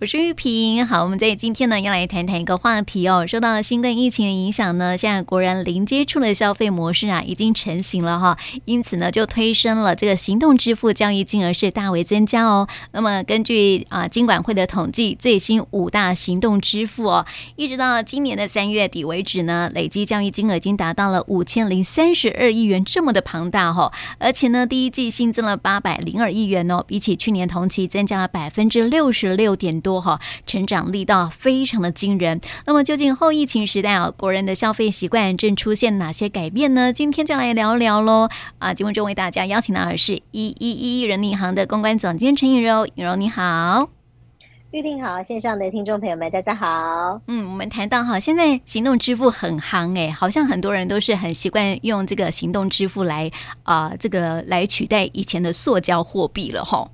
我是玉萍，好，我们在今天呢要来谈谈一个话题哦。受到新冠疫情的影响呢，现在国人零接触的消费模式啊已经成型了哈，因此呢就推升了这个行动支付交易金额是大为增加哦。那么根据啊金管会的统计，最新五大行动支付哦，一直到今年的三月底为止呢，累计交易金额已经达到了五千零三十二亿元，这么的庞大哈、哦。而且呢，第一季新增了八百零二亿元哦，比起去年同期增加了百分之六十六点多。多哈，成长力道非常的惊人。那么，究竟后疫情时代啊，国人的消费习惯正出现哪些改变呢？今天就来聊聊喽。啊，节目中为大家邀请到的是一一一一人行的公关总监陈颖柔，颖柔你好，玉萍好，线上的听众朋友们大家好。嗯，我们谈到哈，现在行动支付很夯哎，好像很多人都是很习惯用这个行动支付来啊、呃，这个来取代以前的塑胶货币了哈。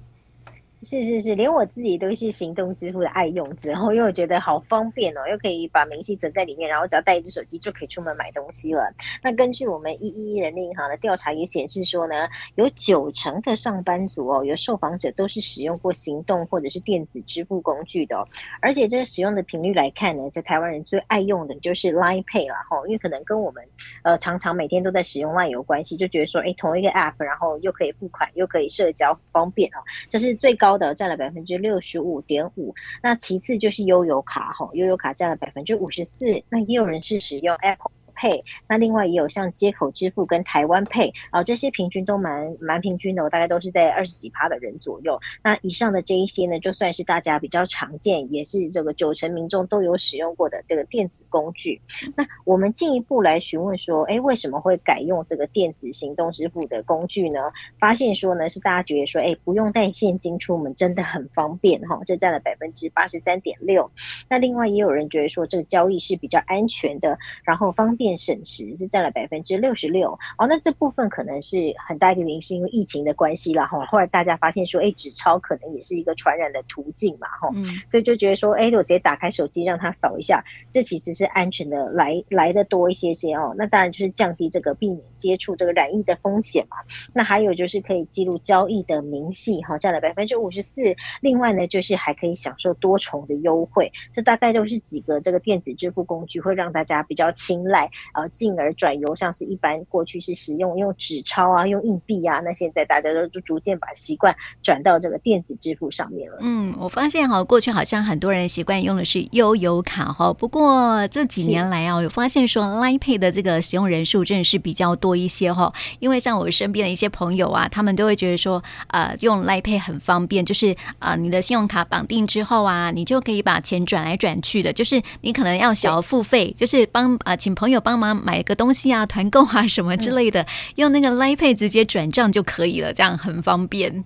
是是是，连我自己都是行动支付的爱用者，然后因为我觉得好方便哦，又可以把明细存在里面，然后只要带一只手机就可以出门买东西了。那根据我们一一人力银行的调查也显示说呢，有九成的上班族哦，有受访者都是使用过行动或者是电子支付工具的哦，而且这个使用的频率来看呢，在台湾人最爱用的就是 Line Pay 啦哈，因为可能跟我们呃常常每天都在使用 Line 有关系，就觉得说哎，同一个 App，然后又可以付款又可以社交方便哦，这是最高的占了百分之六十五点五，那其次就是悠游卡吼，悠游卡占了百分之五十四，那也有人是使用 Apple。配那另外也有像接口支付跟台湾 Pay 啊，这些平均都蛮蛮平均的，我大概都是在二十几趴的人左右。那以上的这一些呢，就算是大家比较常见，也是这个九成民众都有使用过的这个电子工具。那我们进一步来询问说，哎，为什么会改用这个电子行动支付的工具呢？发现说呢，是大家觉得说，哎，不用带现金出门真的很方便哈，这占了百分之八十三点六。那另外也有人觉得说，这个交易是比较安全的，然后方便。变省时是占了百分之六十六哦，那这部分可能是很大一个原因，是因为疫情的关系啦哈。后来大家发现说，哎，纸钞可能也是一个传染的途径嘛哈，嗯、所以就觉得说，哎，我直接打开手机让它扫一下，这其实是安全的来来的多一些些哦。那当然就是降低这个避免接触这个染疫的风险嘛。那还有就是可以记录交易的明细哈，占了百分之五十四。另外呢，就是还可以享受多重的优惠。这大概都是几个这个电子支付工具会让大家比较青睐。呃，进而转由像是一般过去是使用用纸钞啊、用硬币啊，那现在大家都就逐渐把习惯转到这个电子支付上面了。嗯，我发现哈，过去好像很多人习惯用的是悠游卡哈，不过这几年来啊，有发现说 Line Pay 的这个使用人数真的是比较多一些哈。因为像我身边的一些朋友啊，他们都会觉得说，呃，用 Line Pay 很方便，就是呃，你的信用卡绑定之后啊，你就可以把钱转来转去的，就是你可能要小额付费，就是帮啊、呃，请朋友。帮忙买个东西啊，团购啊什么之类的，嗯、用那个 Line Pay 直接转账就可以了，这样很方便。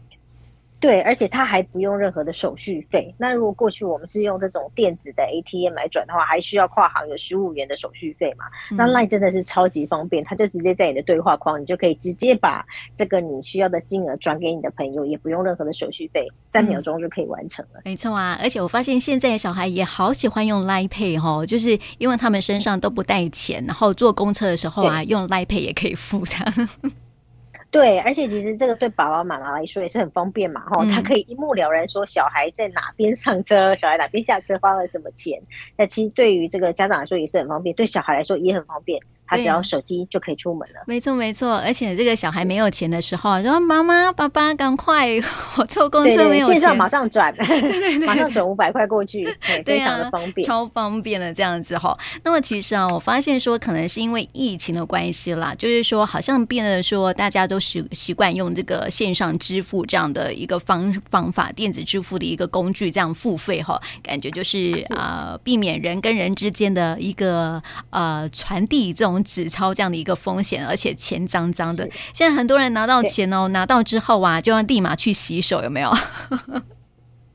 对，而且它还不用任何的手续费。那如果过去我们是用这种电子的 ATM 来转的话，还需要跨行有十五元的手续费嘛？嗯、那 Line 真的是超级方便，它就直接在你的对话框，你就可以直接把这个你需要的金额转给你的朋友，也不用任何的手续费，三秒钟就可以完成了。嗯、没错啊，而且我发现现在小孩也好喜欢用 Line Pay 哈、哦，就是因为他们身上都不带钱，然后坐公车的时候啊，用 Line Pay 也可以付的。对，而且其实这个对爸爸妈妈来说也是很方便嘛，哈、嗯，他可以一目了然说小孩在哪边上车，小孩哪边下车，花了什么钱。那其实对于这个家长来说也是很方便，对小孩来说也很方便，他只要手机就可以出门了。没错没错，而且这个小孩没有钱的时候，说妈妈爸爸赶快，我坐公车没有钱，线上马上转，对对对，马上转五百块过去，对，非常的方便，超方便的这样子哈。那么其实啊，我发现说可能是因为疫情的关系啦，就是说好像变得说大家都。习习惯用这个线上支付这样的一个方方法，电子支付的一个工具，这样付费哈，感觉就是啊、呃，避免人跟人之间的一个呃传递这种纸钞这样的一个风险，而且钱脏脏的。现在很多人拿到钱哦，拿到之后啊，就要立马去洗手，有没有？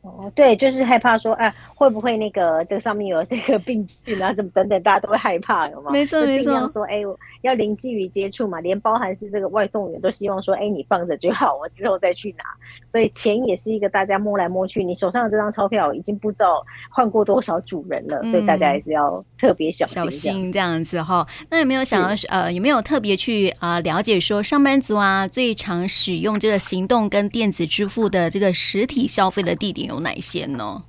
哦，对，就是害怕说，啊，会不会那个这个上面有这个病菌啊，什么等等，大家都会害怕，有吗？没错，没错。说，哎，要零距离接触嘛，连包含是这个外送员都希望说，哎，你放着就好，我之后再去拿。所以钱也是一个大家摸来摸去，你手上的这张钞票已经不知道换过多少主人了，嗯、所以大家还是要特别小心小心这样子哈。那有没有想要呃，有没有特别去啊、呃、了解说，上班族啊最常使用这个行动跟电子支付的这个实体消费的地点有哪些呢？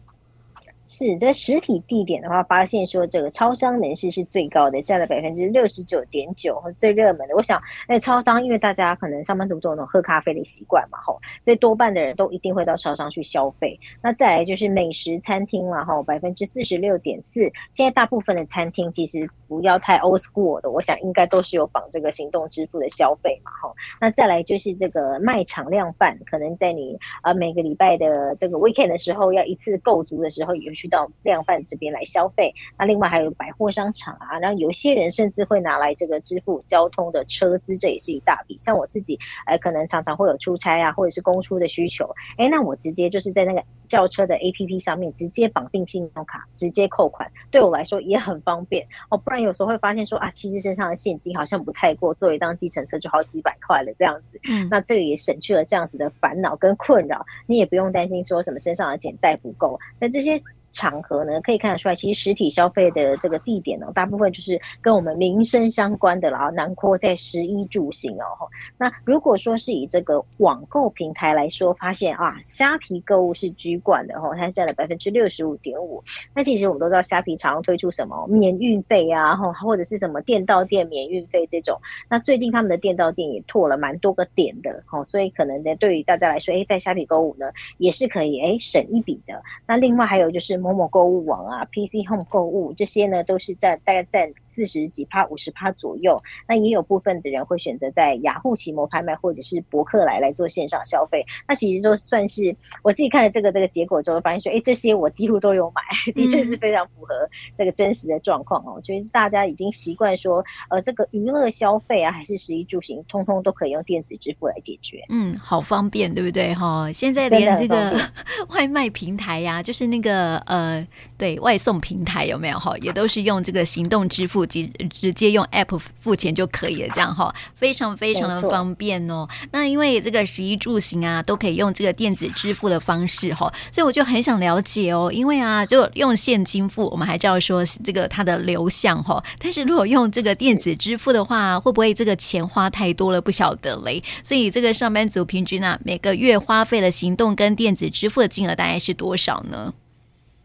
是，在实体地点的话，发现说这个超商门市是最高的，占了百分之六十九点九，最热门的。我想，那超商因为大家可能上班族都有那种喝咖啡的习惯嘛，吼，所以多半的人都一定会到超商去消费。那再来就是美食餐厅了，吼，百分之四十六点四。现在大部分的餐厅其实不要太 old school 的，我想应该都是有绑这个行动支付的消费嘛，吼。那再来就是这个卖场量贩，可能在你呃每个礼拜的这个 weekend 的时候，要一次购足的时候，也去到量贩这边来消费，那另外还有百货商场啊，然后有些人甚至会拿来这个支付交通的车资，这也是一大笔。像我自己，呃，可能常常会有出差啊，或者是公出的需求，哎，那我直接就是在那个叫车的 APP 上面直接绑定信用卡，直接扣款，对我来说也很方便哦。不然有时候会发现说啊，其实身上的现金好像不太够，坐一趟计程车就好几百块了这样子。嗯，那这个也省去了这样子的烦恼跟困扰，你也不用担心说什么身上的钱带不够，在这些。场合呢，可以看得出来，其实实体消费的这个地点呢，大部分就是跟我们民生相关的，然后囊括在十一住行哦。那如果说是以这个网购平台来说，发现啊，虾皮购物是居管的哈，它占了百分之六十五点五。那其实我们都知道，虾皮常常推出什么免运费啊，或者是什么店到店免运费这种。那最近他们的店到店也拓了蛮多个点的，所以可能呢，对于大家来说，哎，在虾皮购物呢，也是可以哎省一笔的。那另外还有就是。某某购物网啊，PC Home 购物这些呢，都是在大概在四十几趴、五十趴左右。那也有部分的人会选择在雅虎奇摩拍卖或者是博客来来做线上消费。那其实都算是我自己看了这个这个结果之后，发现说，哎，这些我几乎都有买，的确是非常符合这个真实的状况哦。所以大家已经习惯说，呃，这个娱乐消费啊，还是食衣住行，通通都可以用电子支付来解决。嗯，好方便，对不对？哈，现在连这个 外卖平台呀、啊，就是那个。呃，对外送平台有没有哈？也都是用这个行动支付，直直接用 App 付钱就可以了，这样哈，非常非常的方便哦。那因为这个食衣住行啊，都可以用这个电子支付的方式哈，所以我就很想了解哦。因为啊，就用现金付，我们还知道说这个它的流向哈，但是如果用这个电子支付的话，会不会这个钱花太多了？不晓得嘞。所以这个上班族平均啊，每个月花费的行动跟电子支付的金额大概是多少呢？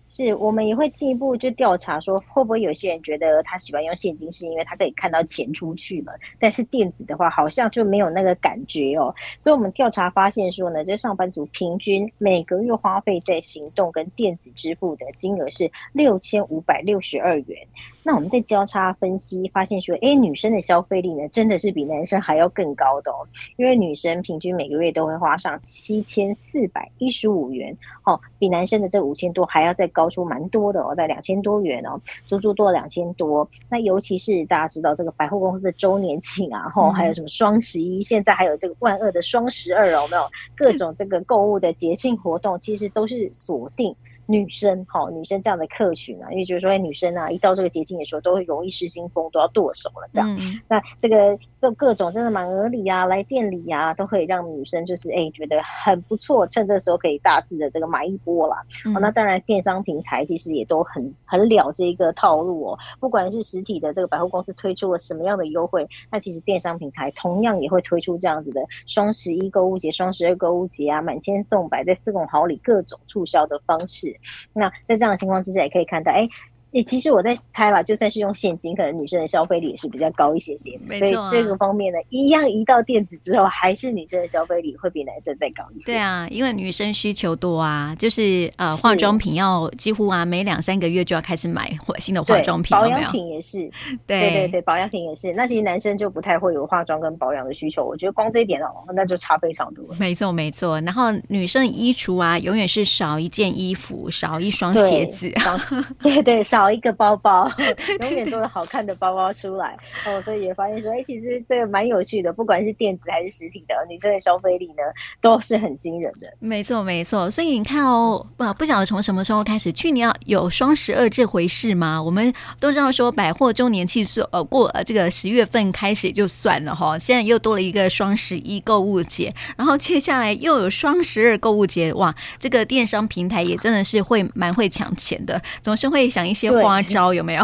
是我们也会进一步就调查说，会不会有些人觉得他喜欢用现金，是因为他可以看到钱出去了，但是电子的话好像就没有那个感觉哦。所以我们调查发现说呢，这上班族平均每个月花费在行动跟电子支付的金额是六千五百六十二元。那我们在交叉分析发现说，哎，女生的消费力呢，真的是比男生还要更高的哦。因为女生平均每个月都会花上七千四百一十五元，哦，比男生的这五千多还要再高出蛮多的哦，在两千多元哦，足足多两千多。那尤其是大家知道这个百货公司的周年庆啊，吼，还有什么双十一，现在还有这个万恶的双十二哦，有没有各种这个购物的节庆活动，其实都是锁定。女生，好，女生这样的客群啊，因为就是说，女生啊，一到这个节庆的时候，都会容易失心疯，都要剁手了，这样。嗯、那这个这各种真的满额礼啊，来店里啊，都可以让女生就是哎觉得很不错，趁这个时候可以大肆的这个买一波啦。嗯哦，那当然电商平台其实也都很很了这一个套路哦。不管是实体的这个百货公司推出了什么样的优惠，那其实电商平台同样也会推出这样子的双十一购物节、双十二购物节啊，满千送百，在四孔好礼各种促销的方式。那在这样的情况之下，也可以看到，哎。诶，其实我在猜啦，就算是用现金，可能女生的消费力也是比较高一些些的。没错啊。所以这个方面呢，一样移到电子之后，还是女生的消费力会比男生再高一些。对啊，因为女生需求多啊，就是呃，化妆品要几乎啊，每两三个月就要开始买新的化妆品。保养品也是。对对对对，保养品也是。那其实男生就不太会有化妆跟保养的需求。我觉得光这一点哦，那就差非常多。没错没错。然后女生衣橱啊，永远是少一件衣服，少一双鞋子。对对，对，少。找一个包包，永远都有好看的包包出来哦，所以也发现说，哎、欸，其实这个蛮有趣的，不管是电子还是实体的，女生的消费力呢都是很惊人的。没错，没错。所以你看哦，不不晓得从什么时候开始，去年有双十二这回事吗？我们都知道说百货周年庆是呃过呃这个十月份开始就算了哈，现在又多了一个双十一购物节，然后接下来又有双十二购物节，哇，这个电商平台也真的是会蛮会抢钱的，总是会想一些。花招有没有？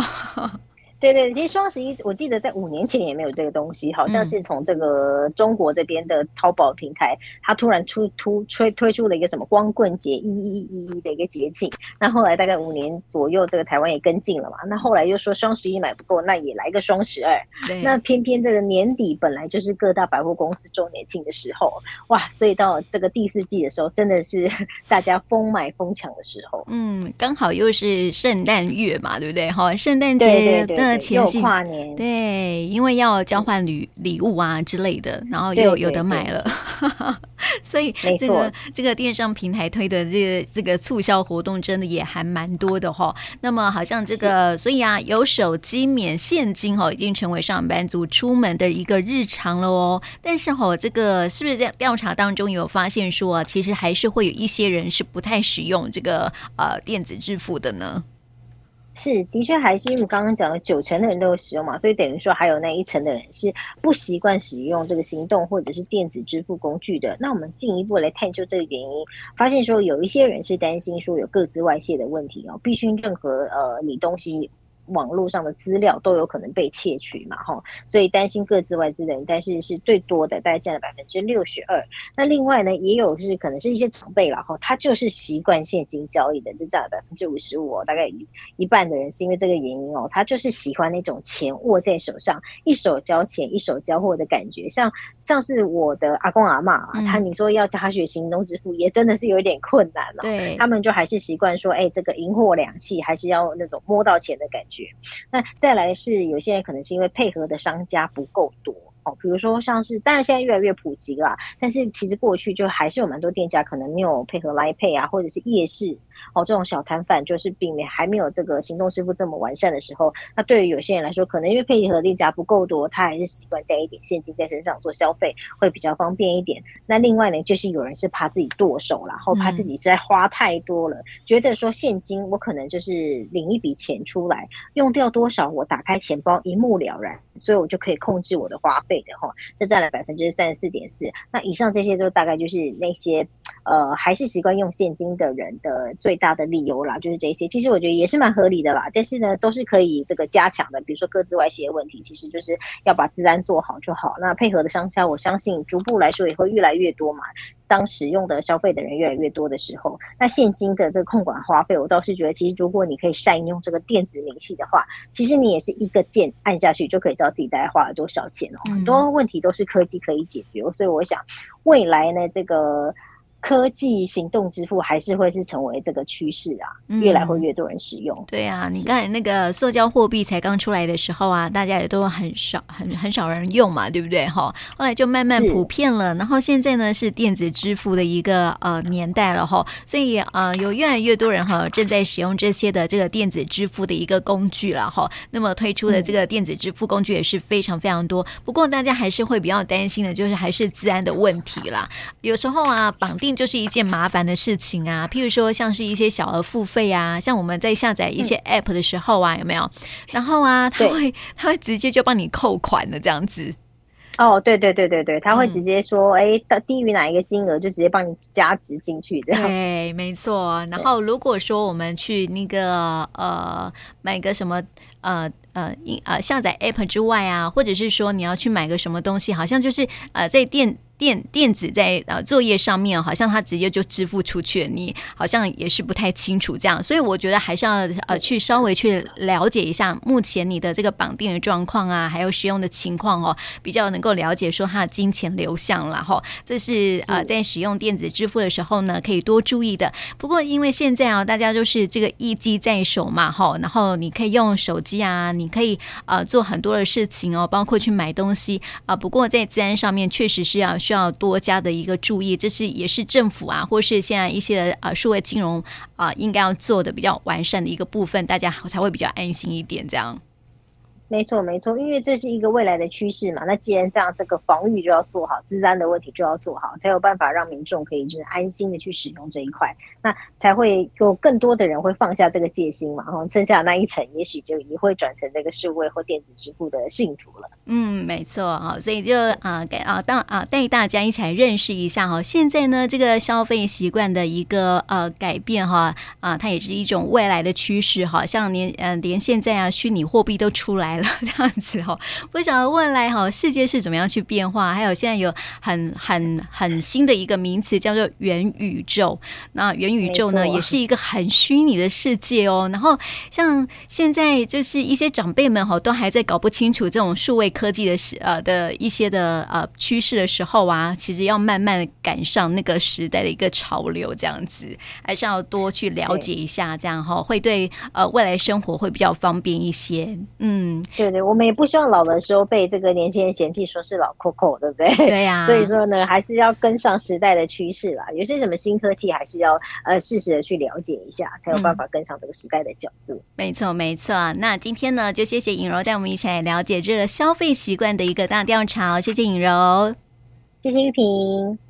对对，其实双十一我记得在五年前也没有这个东西，好像是从这个中国这边的淘宝平台，它突然出突推推出了一个什么光棍节一一一一的一个节庆，那后来大概五年左右，这个台湾也跟进了嘛，那后来又说双十一买不够，那也来个双十二，那偏偏这个年底本来就是各大百货公司周年庆的时候，哇，所以到这个第四季的时候，真的是 大家疯买疯抢的时候，嗯，刚好又是圣诞月嘛，对不对？哈，圣诞节的。前夕跨年，对，因为要交换礼礼物啊之类的，然后又有的买了，所以这个这个电商平台推的这个这个促销活动真的也还蛮多的哈。那么好像这个，所以啊，有手机免现金哦，已经成为上班族出门的一个日常了哦。但是哈，这个是不是在调查当中有发现说，啊其实还是会有一些人是不太使用这个呃电子支付的呢？是，的确还是因为我刚刚讲的九成的人都有使用嘛，所以等于说还有那一成的人是不习惯使用这个行动或者是电子支付工具的。那我们进一步来探究这个原因，发现说有一些人是担心说有各自外泄的问题哦，必须任何呃你东西。网络上的资料都有可能被窃取嘛，哈，所以担心各自外资的人，但是是最多的，大概占了百分之六十二。那另外呢，也有是可能是一些长辈了，哈，他就是习惯现金交易的，就占了百分之五十五，大概一一半的人是因为这个原因哦，他就是喜欢那种钱握在手上，一手交钱一手交货的感觉，像像是我的阿公阿妈啊，他你说要叫他学行动支付，也真的是有点困难了，对，他们就还是习惯说，哎，这个银货两讫，还是要那种摸到钱的感觉。那再来是有些人可能是因为配合的商家不够多哦，比如说像是，当然现在越来越普及了，但是其实过去就还是有蛮多店家可能没有配合来配啊，或者是夜市。哦，这种小摊贩就是避免还没有这个行动支付这么完善的时候，那对于有些人来说，可能因为配合店家不够多，他还是习惯带一点现金在身上做消费，会比较方便一点。那另外呢，就是有人是怕自己剁手，然后怕自己实在花太多了，嗯、觉得说现金我可能就是领一笔钱出来，用掉多少我打开钱包一目了然，所以我就可以控制我的花费的哈。这占了百分之三十四点四。那以上这些都大概就是那些呃还是习惯用现金的人的最大的理由啦，就是这些，其实我觉得也是蛮合理的啦。但是呢，都是可以这个加强的。比如说各自外泄的问题，其实就是要把治安做好就好。那配合的商家，我相信逐步来说也会越来越多嘛。当使用的消费的人越来越多的时候，那现金的这个控管花费，我倒是觉得，其实如果你可以善用这个电子明细的话，其实你也是一个键按下去就可以知道自己大概花了多少钱哦。很多问题都是科技可以解决，所以我想未来呢，这个。科技行动支付还是会是成为这个趋势啊，越来会越多人使用。嗯、对啊，你刚才那个塑胶货币才刚出来的时候啊，大家也都很少很很少人用嘛，对不对？哈，后来就慢慢普遍了。然后现在呢是电子支付的一个呃年代了哈，所以呃有越来越多人哈正在使用这些的这个电子支付的一个工具了哈。那么推出的这个电子支付工具也是非常非常多。不过大家还是会比较担心的，就是还是治安的问题啦。有时候啊绑定。就是一件麻烦的事情啊，譬如说像是一些小额付费啊，像我们在下载一些 App 的时候啊，嗯、有没有？然后啊，他会他会直接就帮你扣款的这样子。哦，对对对对对，他会直接说，哎、嗯，到低于哪一个金额就直接帮你加值进去这样。对，没错。然后如果说我们去那个呃买个什么呃呃呃下载 App 之外啊，或者是说你要去买个什么东西，好像就是呃在店。电电子在呃作业上面，好像他直接就支付出去了，你好像也是不太清楚这样，所以我觉得还是要呃去稍微去了解一下目前你的这个绑定的状况啊，还有使用的情况哦，比较能够了解说它的金钱流向了哈。这是呃在使用电子支付的时候呢，可以多注意的。不过因为现在啊，大家都是这个一机在手嘛哈，然后你可以用手机啊，你可以呃做很多的事情哦，包括去买东西啊。不过在治安上面确实是要。需要多加的一个注意，这是也是政府啊，或是现在一些呃数位金融啊，应该要做的比较完善的一个部分，大家才会比较安心一点，这样。没错，没错，因为这是一个未来的趋势嘛。那既然这样，这个防御就要做好，资安的问题就要做好，才有办法让民众可以就是安心的去使用这一块，那才会有更多的人会放下这个戒心嘛。然后剩下那一层，也许就也会转成这个数位或电子支付的信徒了。嗯，没错啊，所以就啊给啊当啊带大家一起来认识一下哈。现在呢，这个消费习惯的一个呃改变哈啊，它也是一种未来的趋势哈。像连嗯连现在啊虚拟货币都出来。来了 这样子哦。不晓得未来哈世界是怎么样去变化？还有现在有很很很新的一个名词叫做元宇宙。那元宇宙呢，也是一个很虚拟的世界哦。然后像现在就是一些长辈们哈，都还在搞不清楚这种数位科技的时呃的一些的呃趋势的时候啊，其实要慢慢赶上那个时代的一个潮流，这样子还是要多去了解一下，这样哈会对呃未来生活会比较方便一些。嗯，对对，我们也不希望老的时候被这个年轻人嫌弃说是老 Coco，对不对？对呀、啊。所以说呢，还是要跟上时代的趋势啦。有些什么新科技，还是要呃适时的去了解一下，才有办法跟上这个时代的脚步。嗯、没错，没错。那今天呢，就谢谢尹柔带我们一起来了解这个消费习惯的一个大调查。谢谢尹柔，谢谢玉萍。